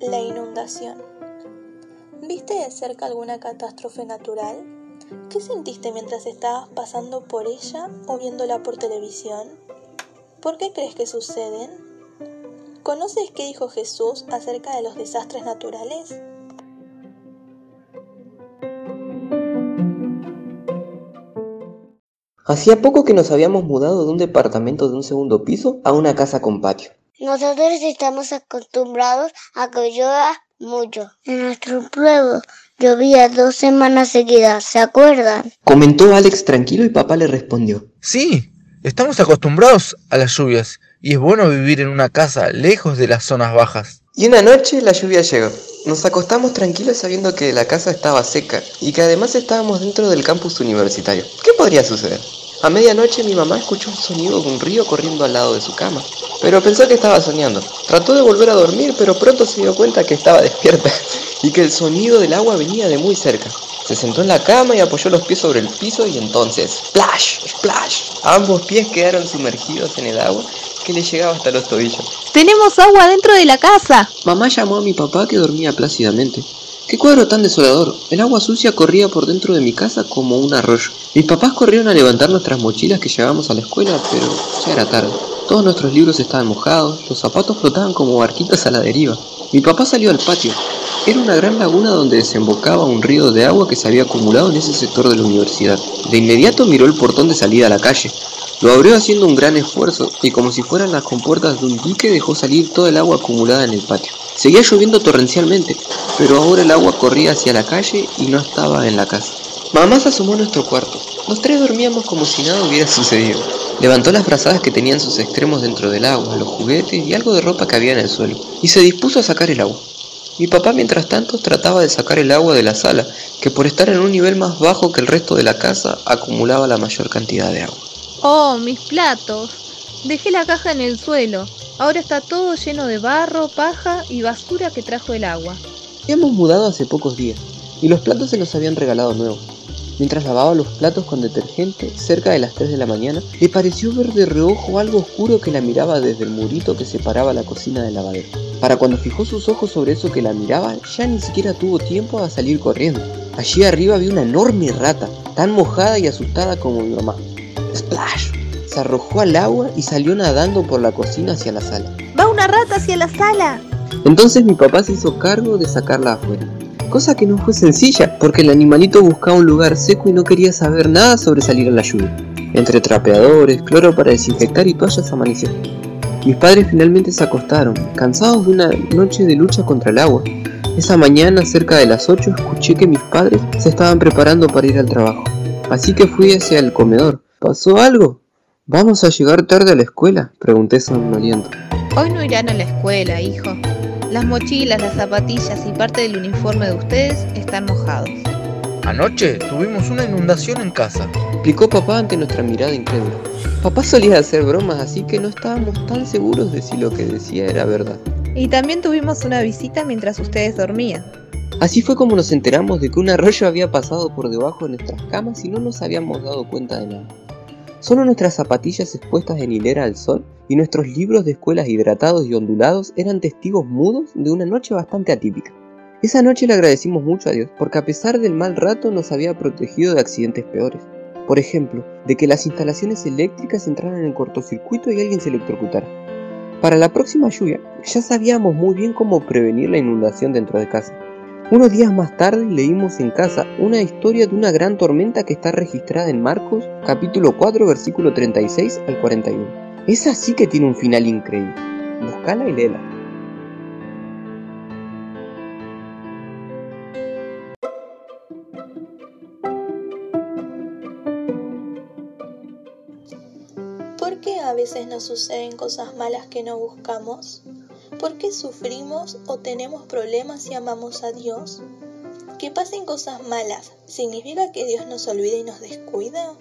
La inundación. ¿Viste de cerca alguna catástrofe natural? ¿Qué sentiste mientras estabas pasando por ella o viéndola por televisión? ¿Por qué crees que suceden? ¿Conoces qué dijo Jesús acerca de los desastres naturales? Hacía poco que nos habíamos mudado de un departamento de un segundo piso a una casa con patio. Nosotros estamos acostumbrados a que llueva mucho. En nuestro pueblo llovía dos semanas seguidas, ¿se acuerdan? Comentó Alex tranquilo y papá le respondió. Sí, estamos acostumbrados a las lluvias y es bueno vivir en una casa lejos de las zonas bajas. Y una noche la lluvia llegó. Nos acostamos tranquilos sabiendo que la casa estaba seca y que además estábamos dentro del campus universitario. ¿Qué podría suceder? A medianoche mi mamá escuchó un sonido de un río corriendo al lado de su cama, pero pensó que estaba soñando. Trató de volver a dormir, pero pronto se dio cuenta que estaba despierta y que el sonido del agua venía de muy cerca. Se sentó en la cama y apoyó los pies sobre el piso y entonces, ¡splash! ¡splash! Ambos pies quedaron sumergidos en el agua que le llegaba hasta los tobillos. ¡Tenemos agua dentro de la casa! Mamá llamó a mi papá que dormía plácidamente. ¡Qué cuadro tan desolador! El agua sucia corría por dentro de mi casa como un arroyo. Mis papás corrieron a levantar nuestras mochilas que llevábamos a la escuela, pero ya era tarde. Todos nuestros libros estaban mojados, los zapatos flotaban como barquitos a la deriva. Mi papá salió al patio. Era una gran laguna donde desembocaba un río de agua que se había acumulado en ese sector de la universidad. De inmediato miró el portón de salida a la calle. Lo abrió haciendo un gran esfuerzo y como si fueran las compuertas de un dique dejó salir toda el agua acumulada en el patio. Seguía lloviendo torrencialmente, pero ahora el agua corría hacia la calle y no estaba en la casa. Mamá se asomó a nuestro cuarto. Los tres dormíamos como si nada hubiera sucedido. Levantó las brazadas que tenían sus extremos dentro del agua, los juguetes y algo de ropa que había en el suelo, y se dispuso a sacar el agua. Mi papá, mientras tanto, trataba de sacar el agua de la sala, que por estar en un nivel más bajo que el resto de la casa, acumulaba la mayor cantidad de agua. Oh, mis platos. Dejé la caja en el suelo. Ahora está todo lleno de barro, paja y basura que trajo el agua. Hemos mudado hace pocos días y los platos se los habían regalado nuevos. Mientras lavaba los platos con detergente, cerca de las 3 de la mañana, le pareció ver de reojo algo oscuro que la miraba desde el murito que separaba la cocina del lavadero. Para cuando fijó sus ojos sobre eso que la miraba, ya ni siquiera tuvo tiempo a salir corriendo. Allí arriba había una enorme rata, tan mojada y asustada como mi mamá. ¡Splash! Se arrojó al agua y salió nadando por la cocina hacia la sala. ¡Va una rata hacia la sala! Entonces mi papá se hizo cargo de sacarla afuera. Cosa que no fue sencilla, porque el animalito buscaba un lugar seco y no quería saber nada sobre salir a la lluvia. Entre trapeadores, cloro para desinfectar y toallas amaneció. Mis padres finalmente se acostaron, cansados de una noche de lucha contra el agua. Esa mañana, cerca de las 8, escuché que mis padres se estaban preparando para ir al trabajo. Así que fui hacia el comedor. ¿Pasó algo? ¿Vamos a llegar tarde a la escuela? Pregunté sonoliento. Hoy no irán a la escuela, hijo. Las mochilas, las zapatillas y parte del uniforme de ustedes están mojados. Anoche tuvimos una inundación en casa. Explicó papá ante nuestra mirada incrédula. Papá solía hacer bromas, así que no estábamos tan seguros de si lo que decía era verdad. Y también tuvimos una visita mientras ustedes dormían. Así fue como nos enteramos de que un arroyo había pasado por debajo de nuestras camas y no nos habíamos dado cuenta de nada. Solo nuestras zapatillas expuestas en hilera al sol y nuestros libros de escuelas hidratados y ondulados eran testigos mudos de una noche bastante atípica. Esa noche le agradecimos mucho a Dios porque a pesar del mal rato nos había protegido de accidentes peores. Por ejemplo, de que las instalaciones eléctricas entraran en cortocircuito y alguien se electrocutara. Para la próxima lluvia ya sabíamos muy bien cómo prevenir la inundación dentro de casa. Unos días más tarde leímos en casa una historia de una gran tormenta que está registrada en Marcos capítulo 4 versículo 36 al 41. Esa sí que tiene un final increíble. Buscala y léela. ¿Por qué a veces nos suceden cosas malas que no buscamos? ¿Por qué sufrimos o tenemos problemas si amamos a Dios? ¿Que pasen cosas malas significa que Dios nos olvida y nos descuida?